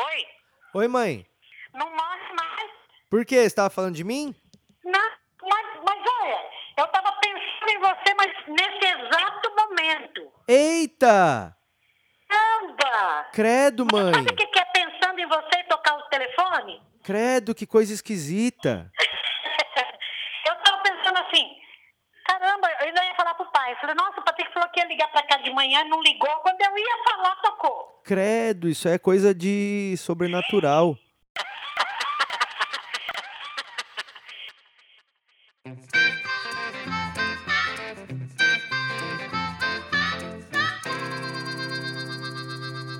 Oi? Oi, mãe. Não morre mais. Por quê? Você tava falando de mim? Não, mas, mas olha, eu tava pensando em você, mas nesse exato momento. Eita! Caramba! Credo, mãe. Sabe o que que é pensando em você e tocar o telefone? Credo, que coisa esquisita. eu tava pensando assim, caramba, eu ainda ia falar pro pai. Eu falei, nossa, o Patrick falou que ia ligar pra cá de manhã, não ligou. Quando eu ia falar, tocou. Credo, isso é coisa de sobrenatural.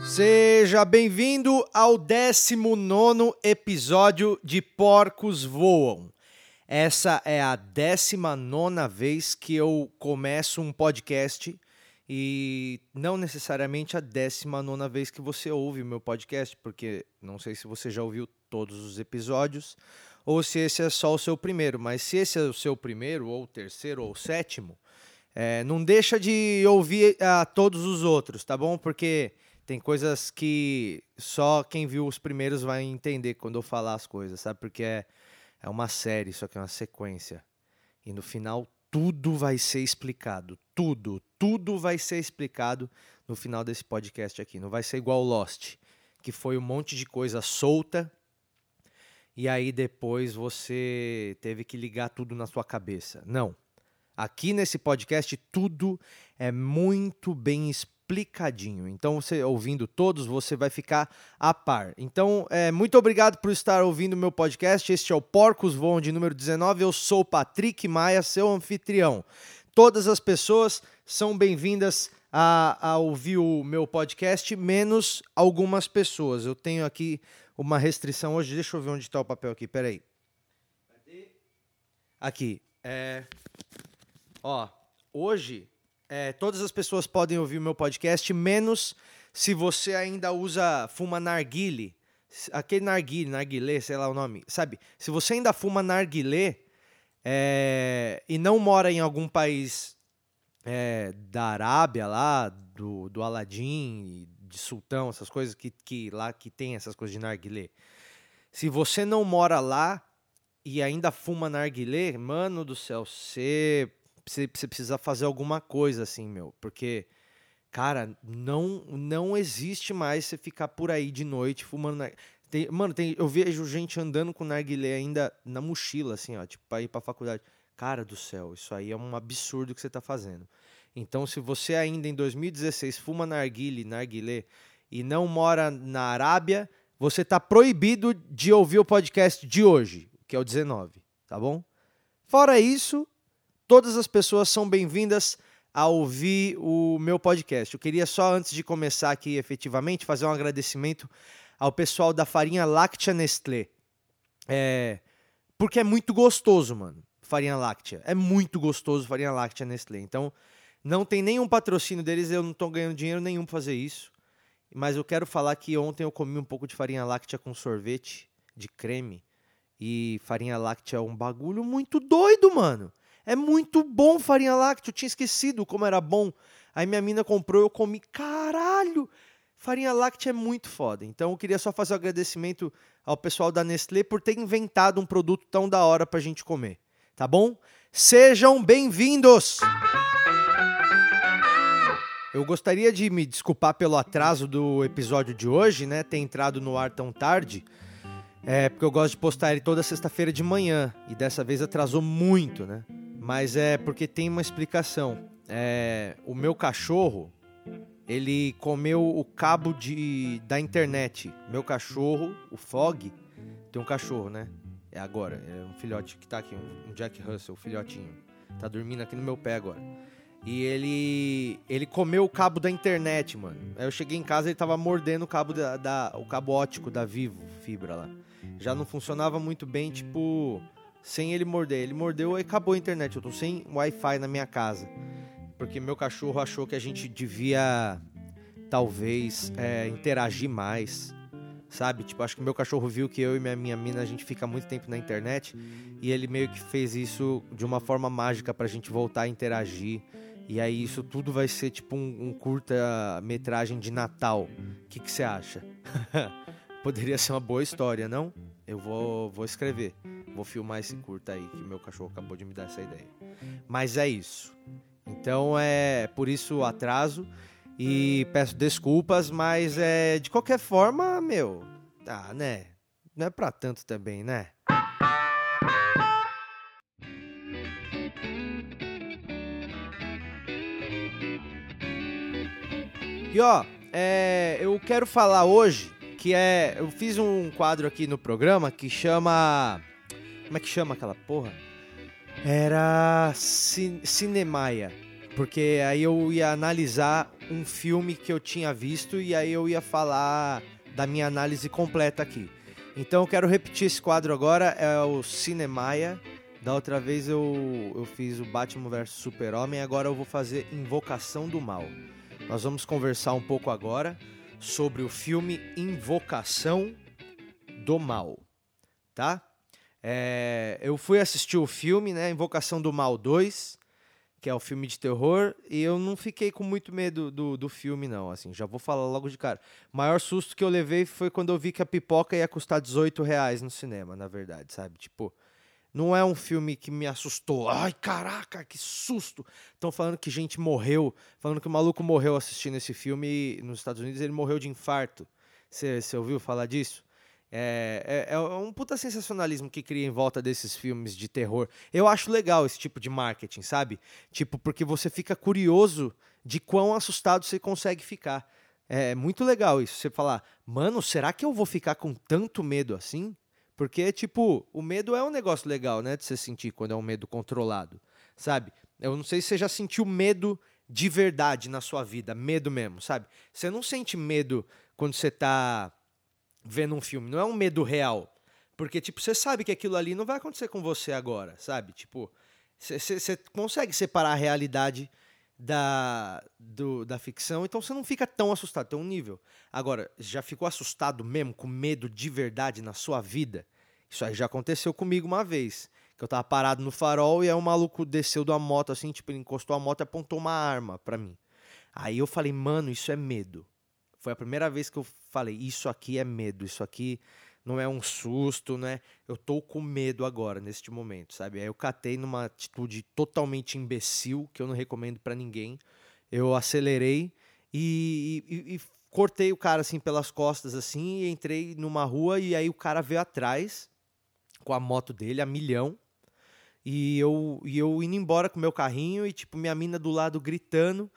Seja bem-vindo ao 19 episódio de Porcos Voam. Essa é a 19 vez que eu começo um podcast e não necessariamente a 19 vez que você ouve meu podcast, porque não sei se você já ouviu todos os episódios ou se esse é só o seu primeiro, mas se esse é o seu primeiro, ou terceiro, ou sétimo, é, não deixa de ouvir a todos os outros, tá bom? Porque tem coisas que só quem viu os primeiros vai entender quando eu falar as coisas, sabe? Porque é, é uma série, só que é uma sequência. E no final tudo vai ser explicado. Tudo, tudo vai ser explicado no final desse podcast aqui. Não vai ser igual Lost, que foi um monte de coisa solta e aí depois você teve que ligar tudo na sua cabeça. Não. Aqui nesse podcast tudo é muito bem explicado explicadinho. Então, você ouvindo todos, você vai ficar a par. Então, é, muito obrigado por estar ouvindo meu podcast. Este é o Porcos Voam de número 19. Eu sou Patrick Maia, seu anfitrião. Todas as pessoas são bem-vindas a, a ouvir o meu podcast, menos algumas pessoas. Eu tenho aqui uma restrição hoje. Deixa eu ver onde está o papel aqui. Peraí. Aqui. É... Ó, hoje é, todas as pessoas podem ouvir o meu podcast, menos se você ainda usa, fuma narguile. Aquele narguile, narguilé, sei lá o nome. Sabe? Se você ainda fuma narguilé é, e não mora em algum país é, da Arábia lá, do, do Aladim, de Sultão, essas coisas que, que lá que tem essas coisas de narguilé. Se você não mora lá e ainda fuma narguilé, mano do céu, você você, precisa fazer alguma coisa assim, meu, porque cara, não não existe mais você ficar por aí de noite fumando tem, mano, tem, eu vejo gente andando com narguilé ainda na mochila assim, ó, tipo para ir para faculdade. Cara do céu, isso aí é um absurdo que você tá fazendo. Então, se você ainda em 2016 fuma narguile, narguilé e não mora na Arábia, você tá proibido de ouvir o podcast de hoje, que é o 19, tá bom? Fora isso, Todas as pessoas são bem-vindas a ouvir o meu podcast. Eu queria só, antes de começar aqui efetivamente, fazer um agradecimento ao pessoal da farinha láctea Nestlé. É, porque é muito gostoso, mano, farinha láctea. É muito gostoso farinha láctea Nestlé. Então, não tem nenhum patrocínio deles, eu não estou ganhando dinheiro nenhum para fazer isso. Mas eu quero falar que ontem eu comi um pouco de farinha láctea com sorvete de creme. E farinha láctea é um bagulho muito doido, mano. É muito bom farinha láctea. Eu tinha esquecido como era bom. Aí minha mina comprou, eu comi. Caralho! Farinha láctea é muito foda. Então eu queria só fazer um agradecimento ao pessoal da Nestlé por ter inventado um produto tão da hora pra gente comer. Tá bom? Sejam bem-vindos! Eu gostaria de me desculpar pelo atraso do episódio de hoje, né? Ter entrado no ar tão tarde. É, porque eu gosto de postar ele toda sexta-feira de manhã. E dessa vez atrasou muito, né? Mas é porque tem uma explicação. É, o meu cachorro, ele comeu o cabo de, da internet. Meu cachorro, o Fog, tem um cachorro, né? É agora, é um filhote que tá aqui, um Jack Russell, um filhotinho. Tá dormindo aqui no meu pé agora. E ele ele comeu o cabo da internet, mano. Aí eu cheguei em casa e ele tava mordendo o cabo da, da, o cabo ótico da Vivo, fibra lá. Já não funcionava muito bem, tipo, sem ele morder. Ele mordeu e acabou a internet. Eu tô sem Wi-Fi na minha casa. Porque meu cachorro achou que a gente devia, talvez, é, interagir mais. Sabe? Tipo, acho que meu cachorro viu que eu e minha, minha mina a gente fica muito tempo na internet. E ele meio que fez isso de uma forma mágica pra gente voltar a interagir. E aí isso tudo vai ser tipo um, um curta-metragem de Natal. O que você acha? poderia ser uma boa história, não? Eu vou, vou escrever. Vou filmar esse curta aí, que meu cachorro acabou de me dar essa ideia. Mas é isso. Então é por isso o atraso. E peço desculpas, mas é de qualquer forma, meu. Tá, né? Não é pra tanto também, né? E ó, é, eu quero falar hoje que é. Eu fiz um quadro aqui no programa que chama. Como é que chama aquela porra? Era Cin Cinemaia. Porque aí eu ia analisar um filme que eu tinha visto e aí eu ia falar da minha análise completa aqui. Então eu quero repetir esse quadro agora, é o Cinemaia. Da outra vez eu, eu fiz o Batman vs Super-Homem, agora eu vou fazer Invocação do Mal. Nós vamos conversar um pouco agora sobre o filme Invocação do Mal, tá? É, eu fui assistir o filme, né, Invocação do Mal 2, que é o filme de terror, e eu não fiquei com muito medo do, do filme, não, assim, já vou falar logo de cara. O maior susto que eu levei foi quando eu vi que a pipoca ia custar 18 reais no cinema, na verdade, sabe? Tipo, não é um filme que me assustou. Ai, caraca, que susto! Estão falando que gente morreu, falando que o maluco morreu assistindo esse filme nos Estados Unidos, ele morreu de infarto. Você ouviu falar disso? É, é, é, um puta sensacionalismo que cria em volta desses filmes de terror. Eu acho legal esse tipo de marketing, sabe? Tipo, porque você fica curioso de quão assustado você consegue ficar. É muito legal isso. Você falar, mano, será que eu vou ficar com tanto medo assim? Porque, tipo, o medo é um negócio legal, né? De você sentir quando é um medo controlado, sabe? Eu não sei se você já sentiu medo de verdade na sua vida, medo mesmo, sabe? Você não sente medo quando você tá vendo um filme, não é um medo real. Porque, tipo, você sabe que aquilo ali não vai acontecer com você agora, sabe? Tipo, você consegue separar a realidade da, do, da ficção, então você não fica tão assustado, tem um nível. Agora, já ficou assustado mesmo, com medo de verdade na sua vida? Isso aí já aconteceu comigo uma vez. Que eu tava parado no farol e aí um maluco desceu da moto assim, tipo, ele encostou a moto e apontou uma arma pra mim. Aí eu falei, mano, isso é medo. Foi a primeira vez que eu falei, isso aqui é medo, isso aqui não é um susto, né? Eu tô com medo agora, neste momento, sabe? Aí eu catei numa atitude totalmente imbecil, que eu não recomendo para ninguém. Eu acelerei e, e, e, cortei o cara assim pelas costas, assim, e entrei numa rua e aí o cara veio atrás com a moto dele a milhão. E eu, e eu indo embora com meu carrinho e, tipo, minha mina do lado gritando.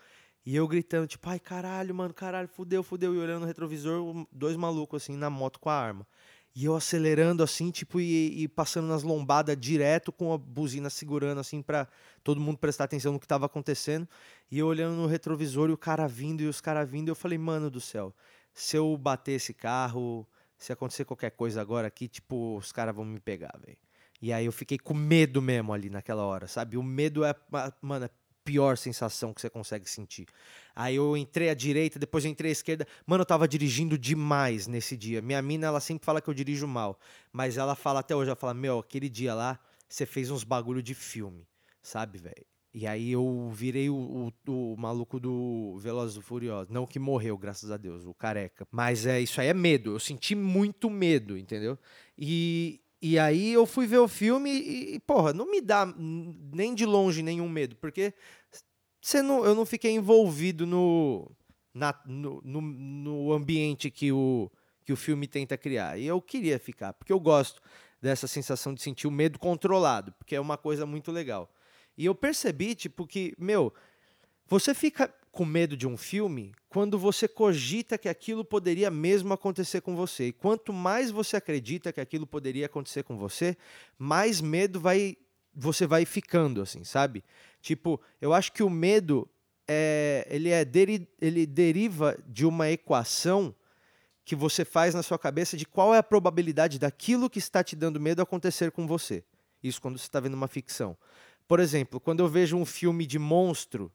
E eu gritando, tipo, ai, caralho, mano, caralho, fudeu, fudeu. E olhando no retrovisor, dois malucos, assim, na moto com a arma. E eu acelerando assim, tipo, e, e, passando nas lombadas direto com a buzina segurando, assim, pra todo mundo prestar atenção no que tava acontecendo. E eu olhando no retrovisor e o cara vindo e os caras vindo. E eu falei, mano do céu, se eu bater esse carro, se acontecer qualquer coisa agora aqui, tipo, os caras vão me pegar, velho. E aí eu fiquei com medo mesmo ali naquela hora, sabe? O medo é, mano, é pior sensação que você consegue sentir. Aí eu entrei à direita, depois eu entrei à esquerda. Mano, eu tava dirigindo demais nesse dia. Minha mina, ela sempre fala que eu dirijo mal. Mas ela fala até hoje, ela fala, meu, aquele dia lá, você fez uns bagulho de filme, sabe, velho? E aí eu virei o, o, o, maluco do Velozes do Furioso. Não que morreu, graças a Deus, o careca. Mas é isso aí é medo. Eu senti muito medo, entendeu? E, e aí eu fui ver o filme e, porra, não me dá nem de longe nenhum medo, porque você não, eu não fiquei envolvido no, na, no, no, no, ambiente que o, que o filme tenta criar. E eu queria ficar, porque eu gosto dessa sensação de sentir o medo controlado, porque é uma coisa muito legal. E eu percebi, tipo, que, meu, você fica com medo de um filme quando você cogita que aquilo poderia mesmo acontecer com você. E quanto mais você acredita que aquilo poderia acontecer com você, mais medo vai você vai ficando assim, sabe? Tipo, eu acho que o medo é ele é deri, ele deriva de uma equação que você faz na sua cabeça de qual é a probabilidade daquilo que está te dando medo acontecer com você. Isso quando você está vendo uma ficção. Por exemplo, quando eu vejo um filme de monstro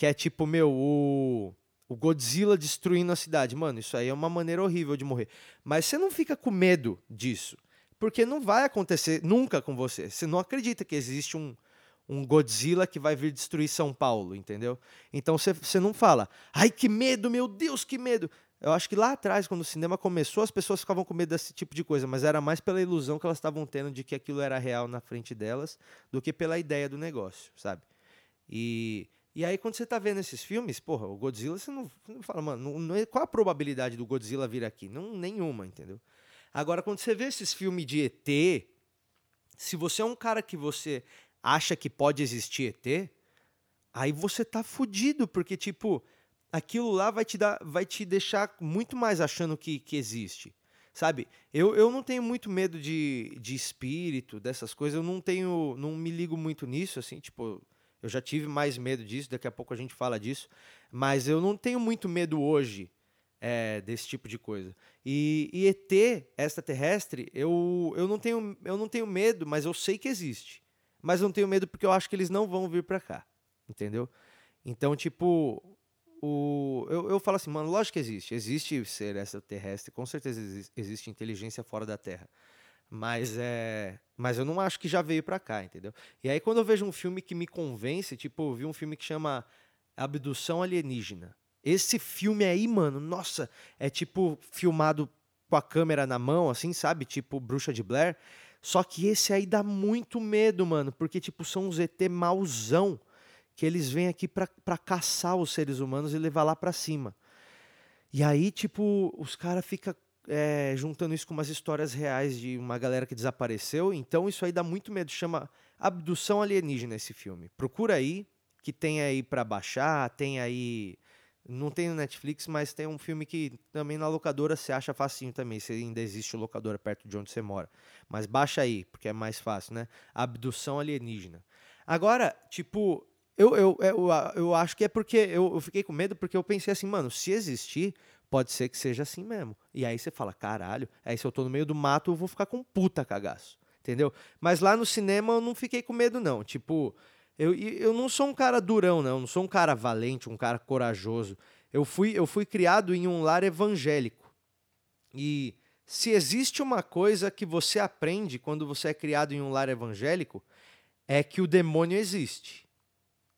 que é tipo, meu, o, o Godzilla destruindo a cidade. Mano, isso aí é uma maneira horrível de morrer. Mas você não fica com medo disso. Porque não vai acontecer nunca com você. Você não acredita que existe um, um Godzilla que vai vir destruir São Paulo, entendeu? Então você, não fala, ai que medo, meu Deus, que medo. Eu acho que lá atrás, quando o cinema começou, as pessoas ficavam com medo desse tipo de coisa, mas era mais pela ilusão que elas estavam tendo de que aquilo era real na frente delas do que pela ideia do negócio, sabe? E, e aí, quando você tá vendo esses filmes, porra, o Godzilla, você não, não fala, mano, não, não, qual a probabilidade do Godzilla vir aqui? Não, nenhuma, entendeu? Agora, quando você vê esses filmes de ET, se você é um cara que você acha que pode existir ET, aí você tá fudido, porque, tipo, aquilo lá vai te, dar, vai te deixar muito mais achando que, que existe. Sabe? Eu, eu não tenho muito medo de, de espírito, dessas coisas. Eu não tenho. não me ligo muito nisso, assim, tipo. Eu já tive mais medo disso, daqui a pouco a gente fala disso. Mas eu não tenho muito medo hoje é, desse tipo de coisa. E, e ET extraterrestre, eu, eu, não tenho, eu não tenho medo, mas eu sei que existe. Mas eu não tenho medo porque eu acho que eles não vão vir pra cá. Entendeu? Então, tipo, o, eu, eu falo assim, mano, lógico que existe. Existe ser extraterrestre, com certeza existe, existe inteligência fora da Terra. Mas é. Mas eu não acho que já veio pra cá, entendeu? E aí, quando eu vejo um filme que me convence, tipo, eu vi um filme que chama Abdução Alienígena. Esse filme aí, mano, nossa, é tipo filmado com a câmera na mão, assim, sabe? Tipo Bruxa de Blair. Só que esse aí dá muito medo, mano, porque, tipo, são uns ET mauzão que eles vêm aqui para caçar os seres humanos e levar lá para cima. E aí, tipo, os caras ficam é, juntando isso com umas histórias reais de uma galera que desapareceu. Então, isso aí dá muito medo. Chama Abdução Alienígena esse filme. Procura aí, que tem aí para baixar, tem aí. Não tem no Netflix, mas tem um filme que também na locadora se acha facinho também, se ainda existe locadora perto de onde você mora. Mas baixa aí, porque é mais fácil, né? Abdução alienígena. Agora, tipo, eu, eu, eu, eu acho que é porque eu, eu fiquei com medo porque eu pensei assim, mano, se existir, pode ser que seja assim mesmo. E aí você fala, caralho, aí se eu tô no meio do mato, eu vou ficar com puta cagaço. Entendeu? Mas lá no cinema eu não fiquei com medo, não. Tipo, eu, eu não sou um cara durão, não. Eu não sou um cara valente, um cara corajoso. Eu fui, eu fui criado em um lar evangélico. E se existe uma coisa que você aprende quando você é criado em um lar evangélico, é que o demônio existe.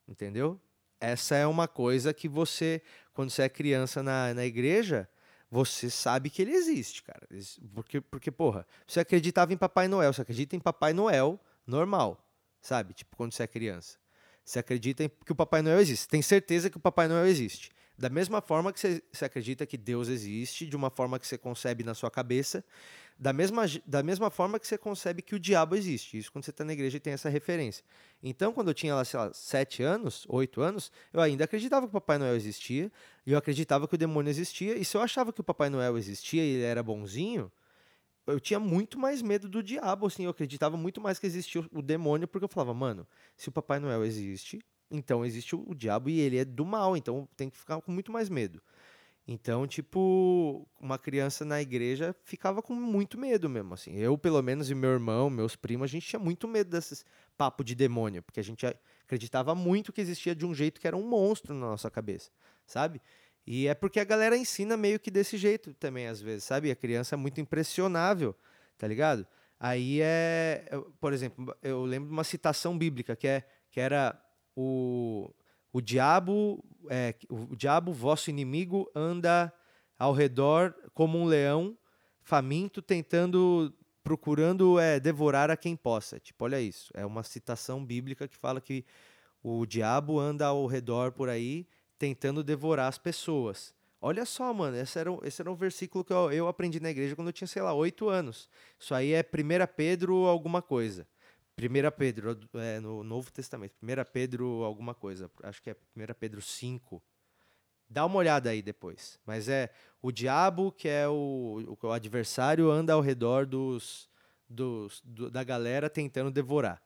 Entendeu? Essa é uma coisa que você, quando você é criança na, na igreja, você sabe que ele existe, cara. Porque, porque, porra, você acreditava em Papai Noel, você acredita em Papai Noel normal, sabe? Tipo, quando você é criança. Você acredita em, que o Papai Noel existe. Tem certeza que o Papai Noel existe. Da mesma forma que você, você acredita que Deus existe, de uma forma que você concebe na sua cabeça, da mesma, da mesma forma que você concebe que o diabo existe. Isso quando você está na igreja e tem essa referência. Então, quando eu tinha lá, sei lá, sete anos, oito anos, eu ainda acreditava que o Papai Noel existia, eu acreditava que o demônio existia, e se eu achava que o Papai Noel existia e ele era bonzinho, eu tinha muito mais medo do diabo, assim, eu acreditava muito mais que existia o demônio, porque eu falava, mano, se o Papai Noel existe, então existe o diabo e ele é do mal, então tem que ficar com muito mais medo. Então, tipo, uma criança na igreja ficava com muito medo mesmo, assim. Eu, pelo menos, e meu irmão, meus primos, a gente tinha muito medo desses papo de demônio, porque a gente acreditava muito que existia de um jeito que era um monstro na nossa cabeça, sabe? E é porque a galera ensina meio que desse jeito também, às vezes, sabe? A criança é muito impressionável, tá ligado? Aí é, por exemplo, eu lembro de uma citação bíblica que é que era o o diabo, é, o diabo, vosso inimigo, anda ao redor como um leão faminto, tentando, procurando é, devorar a quem possa. Tipo, olha isso. É uma citação bíblica que fala que o diabo anda ao redor por aí, tentando devorar as pessoas. Olha só, mano, esse era, esse era um versículo que eu, eu aprendi na igreja quando eu tinha, sei lá, oito anos. Isso aí é 1 Pedro alguma coisa. 1 Pedro, é, no Novo Testamento, 1 Pedro alguma coisa, acho que é 1 Pedro 5. Dá uma olhada aí depois. Mas é o diabo, que é o, o adversário, anda ao redor dos, dos, do, da galera tentando devorar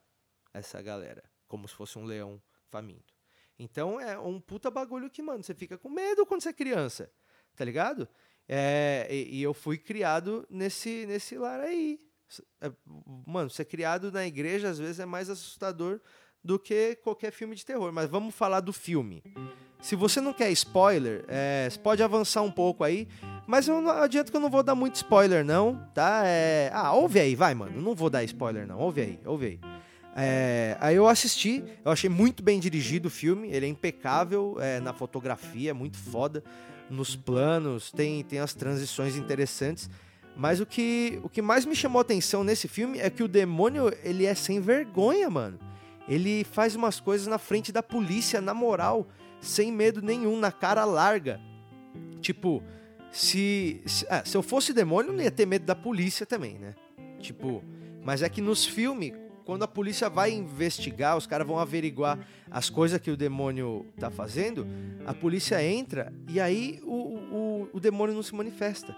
essa galera, como se fosse um leão faminto. Então é um puta bagulho que, mano, você fica com medo quando você é criança, tá ligado? É, e, e eu fui criado nesse, nesse lar aí, mano, ser criado na igreja às vezes é mais assustador do que qualquer filme de terror. Mas vamos falar do filme. Se você não quer spoiler, é, você pode avançar um pouco aí. Mas eu não adianta que eu não vou dar muito spoiler, não, tá? É... Ah, ouve aí, vai, mano. Não vou dar spoiler, não. Ouve aí, ouve aí. É, aí eu assisti, eu achei muito bem dirigido o filme, ele é impecável é, na fotografia, muito foda, nos planos, tem, tem as transições interessantes. Mas o que, o que mais me chamou a atenção nesse filme é que o demônio, ele é sem vergonha, mano. Ele faz umas coisas na frente da polícia, na moral, sem medo nenhum, na cara larga. Tipo, se, se, ah, se eu fosse demônio, eu não ia ter medo da polícia também, né? Tipo, mas é que nos filmes, quando a polícia vai investigar, os caras vão averiguar as coisas que o demônio tá fazendo, a polícia entra e aí o, o, o demônio não se manifesta.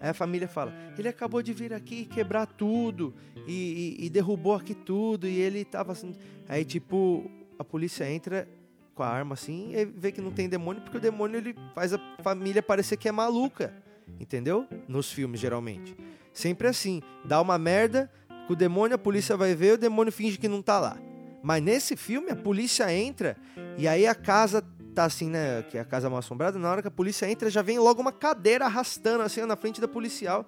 Aí a família fala: ele acabou de vir aqui quebrar tudo e, e, e derrubou aqui tudo e ele tava assim. Aí, tipo, a polícia entra com a arma assim e vê que não tem demônio porque o demônio ele faz a família parecer que é maluca, entendeu? Nos filmes, geralmente. Sempre assim: dá uma merda, com o demônio a polícia vai ver, o demônio finge que não tá lá. Mas nesse filme a polícia entra e aí a casa tá assim, né? Que é a casa mal assombrada. Na hora que a polícia entra, já vem logo uma cadeira arrastando assim na frente da policial.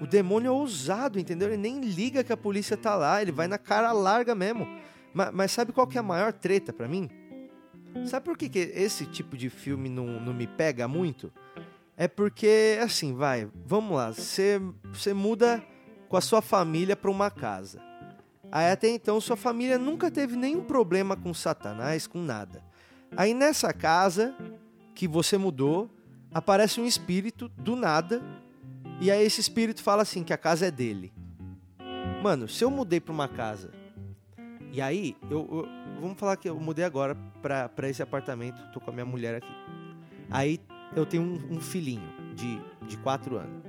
O demônio é ousado, entendeu? Ele nem liga que a polícia tá lá, ele vai na cara larga mesmo. Mas, mas sabe qual que é a maior treta para mim? Sabe por que, que esse tipo de filme não, não me pega muito? É porque, assim, vai, vamos lá, você muda com a sua família para uma casa. Aí até então sua família nunca teve nenhum problema com Satanás, com nada. Aí nessa casa que você mudou, aparece um espírito do nada, e aí esse espírito fala assim que a casa é dele. Mano, se eu mudei para uma casa, e aí eu, eu, vamos falar que eu mudei agora para esse apartamento, tô com a minha mulher aqui. Aí eu tenho um, um filhinho de, de quatro anos.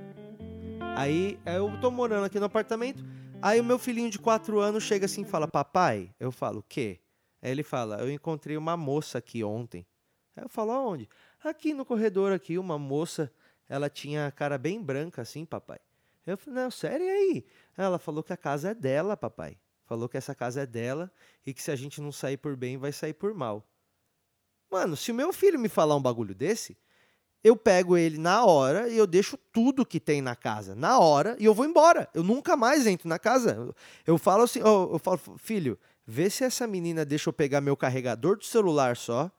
Aí eu tô morando aqui no apartamento, aí o meu filhinho de quatro anos chega assim e fala, papai, eu falo, o quê? Aí ele fala: Eu encontrei uma moça aqui ontem. Aí eu falo: Aonde? Aqui no corredor, aqui, uma moça. Ela tinha a cara bem branca assim, papai. Eu falei: Não, sério, e aí? Ela falou que a casa é dela, papai. Falou que essa casa é dela e que se a gente não sair por bem, vai sair por mal. Mano, se o meu filho me falar um bagulho desse, eu pego ele na hora e eu deixo tudo que tem na casa na hora e eu vou embora. Eu nunca mais entro na casa. Eu falo assim, eu falo, filho, Vê se essa menina deixa eu pegar meu carregador do celular só.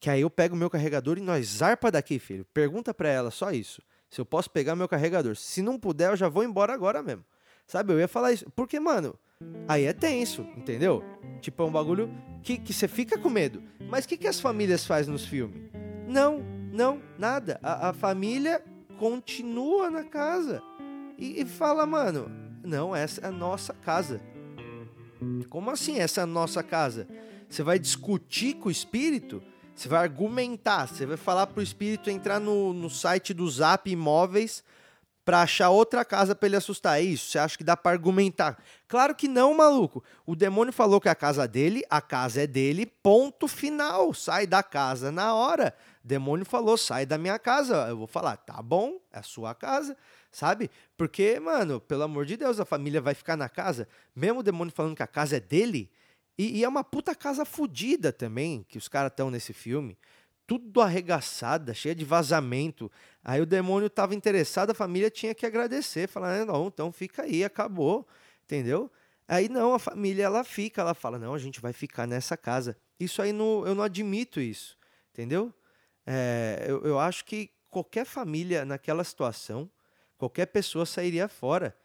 Que aí eu pego meu carregador e nós zarpa daqui, filho. Pergunta pra ela só isso. Se eu posso pegar meu carregador. Se não puder, eu já vou embora agora mesmo. Sabe? Eu ia falar isso. Porque, mano, aí é tenso, entendeu? Tipo, é um bagulho que, você fica com medo. Mas o que, que as famílias fazem nos filmes? Não, não, nada. A, a família continua na casa. E, e fala, mano, não, essa é a nossa casa. Como assim essa é nossa casa? Você vai discutir com o espírito? Você vai argumentar? Você vai falar pro espírito entrar no, no site do Zap Imóveis para achar outra casa para ele assustar? É isso? Você acha que dá para argumentar? Claro que não, maluco. O demônio falou que a casa dele, a casa é dele, ponto final. Sai da casa na hora. O demônio falou, sai da minha casa. Eu vou falar, tá bom, é a sua casa sabe? Porque, mano, pelo amor de Deus, a família vai ficar na casa, mesmo o demônio falando que a casa é dele, e, e é uma puta casa fodida também, que os caras estão nesse filme. Tudo arregaçada, cheia de vazamento. Aí o demônio tava interessado, a família tinha que agradecer, falar, ah, não, então fica aí, acabou, entendeu? Aí não, a família ela fica, ela fala, não, a gente vai ficar nessa casa. Isso aí não, eu não admito isso, entendeu? É, eu, eu acho que qualquer família naquela situação, Qualquer pessoa sairia fora.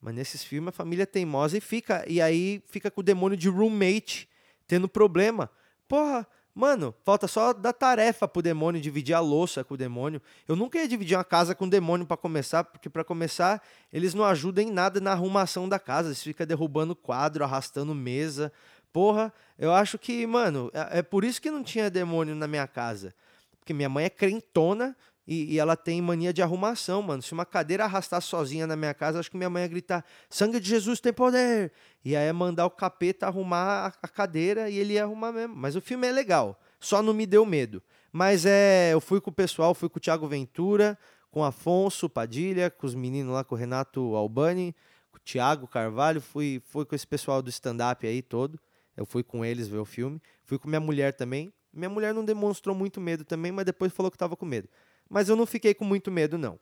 Mas nesses filmes a família é teimosa e fica. E aí fica com o demônio de roommate tendo problema. Porra, mano, falta só dar tarefa pro demônio, dividir a louça com o demônio. Eu nunca ia dividir uma casa com o demônio para começar, porque para começar, eles não ajudam em nada na arrumação da casa. Eles ficam derrubando quadro, arrastando mesa. Porra, eu acho que, mano, é, é por isso que não tinha demônio na minha casa. Porque minha mãe é crentona, e, e, ela tem mania de arrumação, mano. Se uma cadeira arrastar sozinha na minha casa, acho que minha mãe ia gritar: sangue de Jesus tem poder! E aí mandar o capeta arrumar a, a cadeira e ele ia arrumar mesmo. Mas o filme é legal, só não me deu medo. Mas é, eu fui com o pessoal, fui com o Thiago Ventura, com o Afonso Padilha, com os meninos lá, com o Renato Albani, com o Thiago Carvalho, fui, fui com esse pessoal do stand-up aí todo. Eu fui com eles ver o filme. Fui com minha mulher também. Minha mulher não demonstrou muito medo também, mas depois falou que estava com medo mas eu não fiquei com muito medo, não.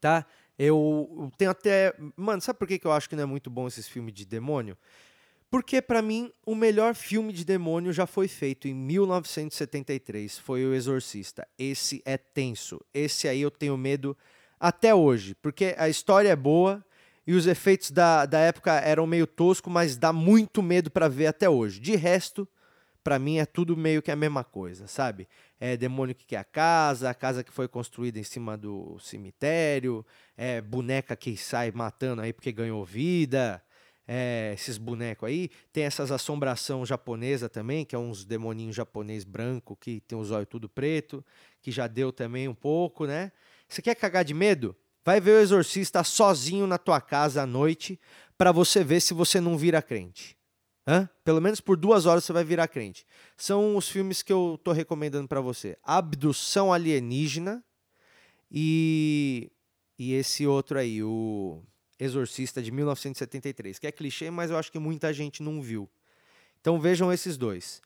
Tá? Eu tenho até. Mano, sabe por que eu acho que não é muito bom esses filmes de demônio? Porque para mim o melhor filme de demônio já foi feito em 1973, foi O Exorcista. Esse é tenso. Esse aí eu tenho medo até hoje, porque a história é boa e os efeitos da, da época eram meio tosco, mas dá muito medo para ver até hoje. De resto, para mim é tudo meio que a mesma coisa, sabe? É demônio que quer a casa, a casa que foi construída em cima do cemitério, é boneca que sai matando aí porque ganhou vida, é, esses bonecos aí. Tem essas assombração japonesa também, que é uns demoninhos japonês branco que tem os olhos tudo preto, que já deu também um pouco, né? Você quer cagar de medo? Vai ver o exorcista sozinho na tua casa à noite para você ver se você não vira crente. Hã? Pelo menos por duas horas você vai virar crente. São os filmes que eu tô recomendando para você: Abdução Alienígena e, e esse outro aí, o Exorcista de 1973, que é clichê, mas eu acho que muita gente não viu. Então vejam esses dois.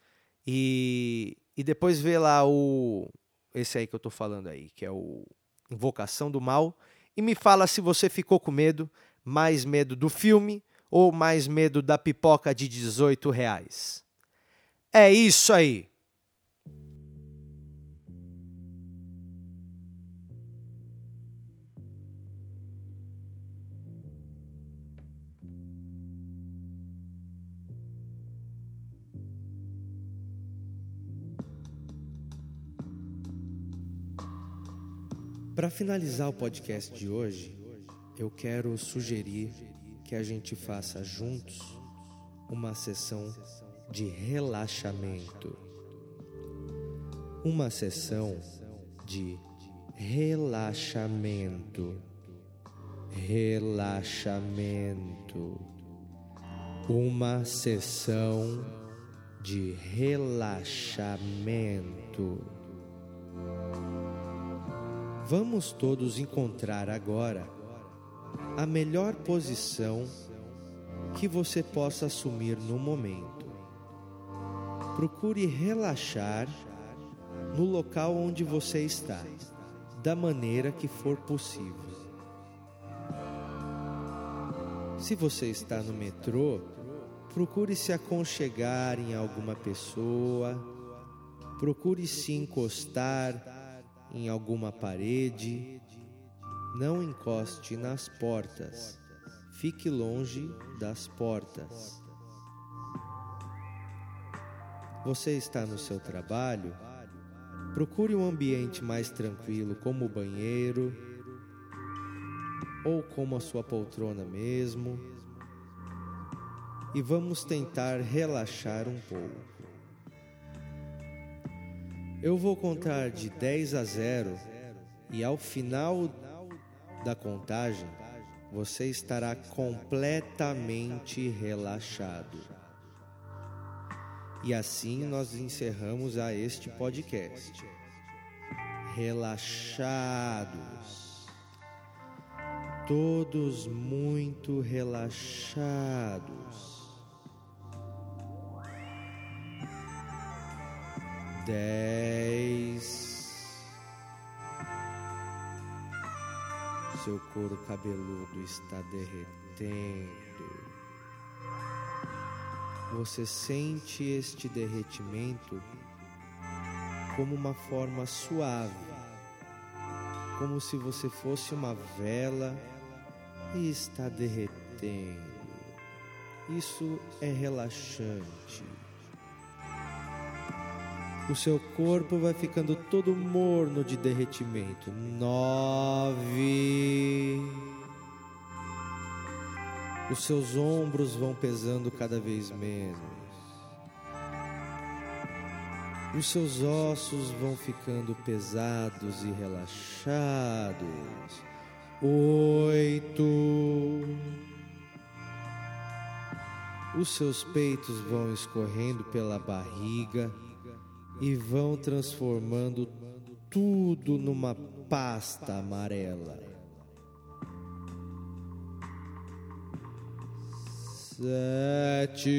E, e depois vê lá o esse aí que eu tô falando aí, que é o Invocação do Mal, e me fala se você ficou com medo, mais medo do filme ou mais medo da pipoca de 18 reais? É isso aí! Para finalizar o podcast de hoje, eu quero sugerir que a gente faça juntos uma sessão de relaxamento. Uma sessão de relaxamento. Relaxamento. Uma sessão de relaxamento. Vamos todos encontrar agora a melhor posição que você possa assumir no momento. Procure relaxar no local onde você está, da maneira que for possível. Se você está no metrô, procure se aconchegar em alguma pessoa, procure se encostar em alguma parede não encoste nas portas, fique longe das portas. Você está no seu trabalho? Procure um ambiente mais tranquilo, como o banheiro ou como a sua poltrona mesmo. E vamos tentar relaxar um pouco. Eu vou contar de 10 a 0 e ao final da contagem, você estará completamente relaxado. E assim nós encerramos a este podcast. Relaxados. Todos muito relaxados. Dez. Seu couro cabeludo está derretendo. Você sente este derretimento como uma forma suave, como se você fosse uma vela e está derretendo. Isso é relaxante. O seu corpo vai ficando todo morno de derretimento. Nove. Os seus ombros vão pesando cada vez menos. Os seus ossos vão ficando pesados e relaxados. Oito. Os seus peitos vão escorrendo pela barriga e vão transformando tudo numa pasta amarela. Sete.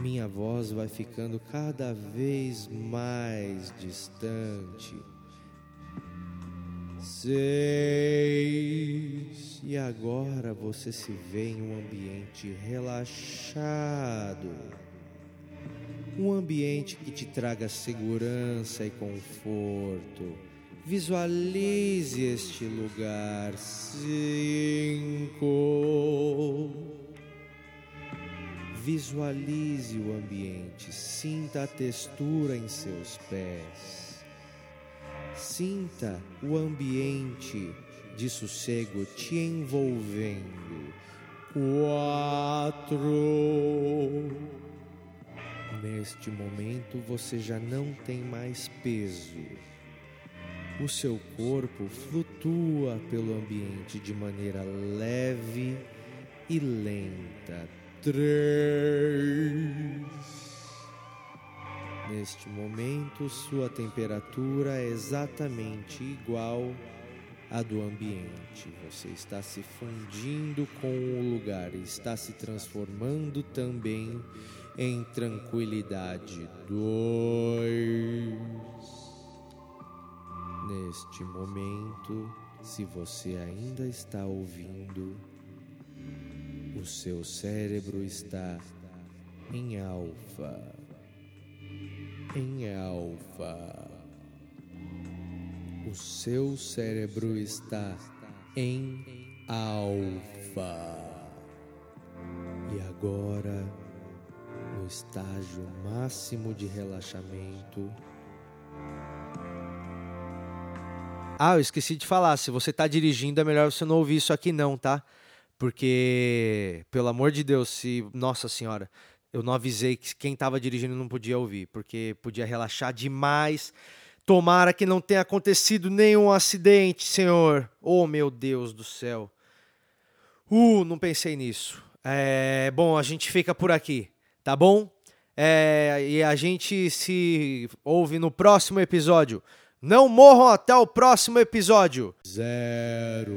Minha voz vai ficando cada vez mais distante. Seis. E agora você se vê em um ambiente relaxado. Um ambiente que te traga segurança e conforto. Visualize este lugar. Cinco. Visualize o ambiente. Sinta a textura em seus pés. Sinta o ambiente de sossego te envolvendo. Quatro. Neste momento você já não tem mais peso. O seu corpo flutua pelo ambiente de maneira leve e lenta. Três. Neste momento, sua temperatura é exatamente igual à do ambiente. Você está se fundindo com o lugar, está se transformando também em tranquilidade. Dois. Neste momento, se você ainda está ouvindo, o seu cérebro está em alfa. Em alfa. O seu cérebro está em alfa. E agora, no estágio máximo de relaxamento. Ah, eu esqueci de falar. Se você está dirigindo, é melhor você não ouvir isso aqui, não, tá? Porque, pelo amor de Deus, se. Nossa Senhora, eu não avisei que quem estava dirigindo não podia ouvir, porque podia relaxar demais. Tomara que não tenha acontecido nenhum acidente, Senhor. Oh, meu Deus do céu. Uh, não pensei nisso. É, bom, a gente fica por aqui, tá bom? É, e a gente se ouve no próximo episódio. Não morram até o próximo episódio. Zero.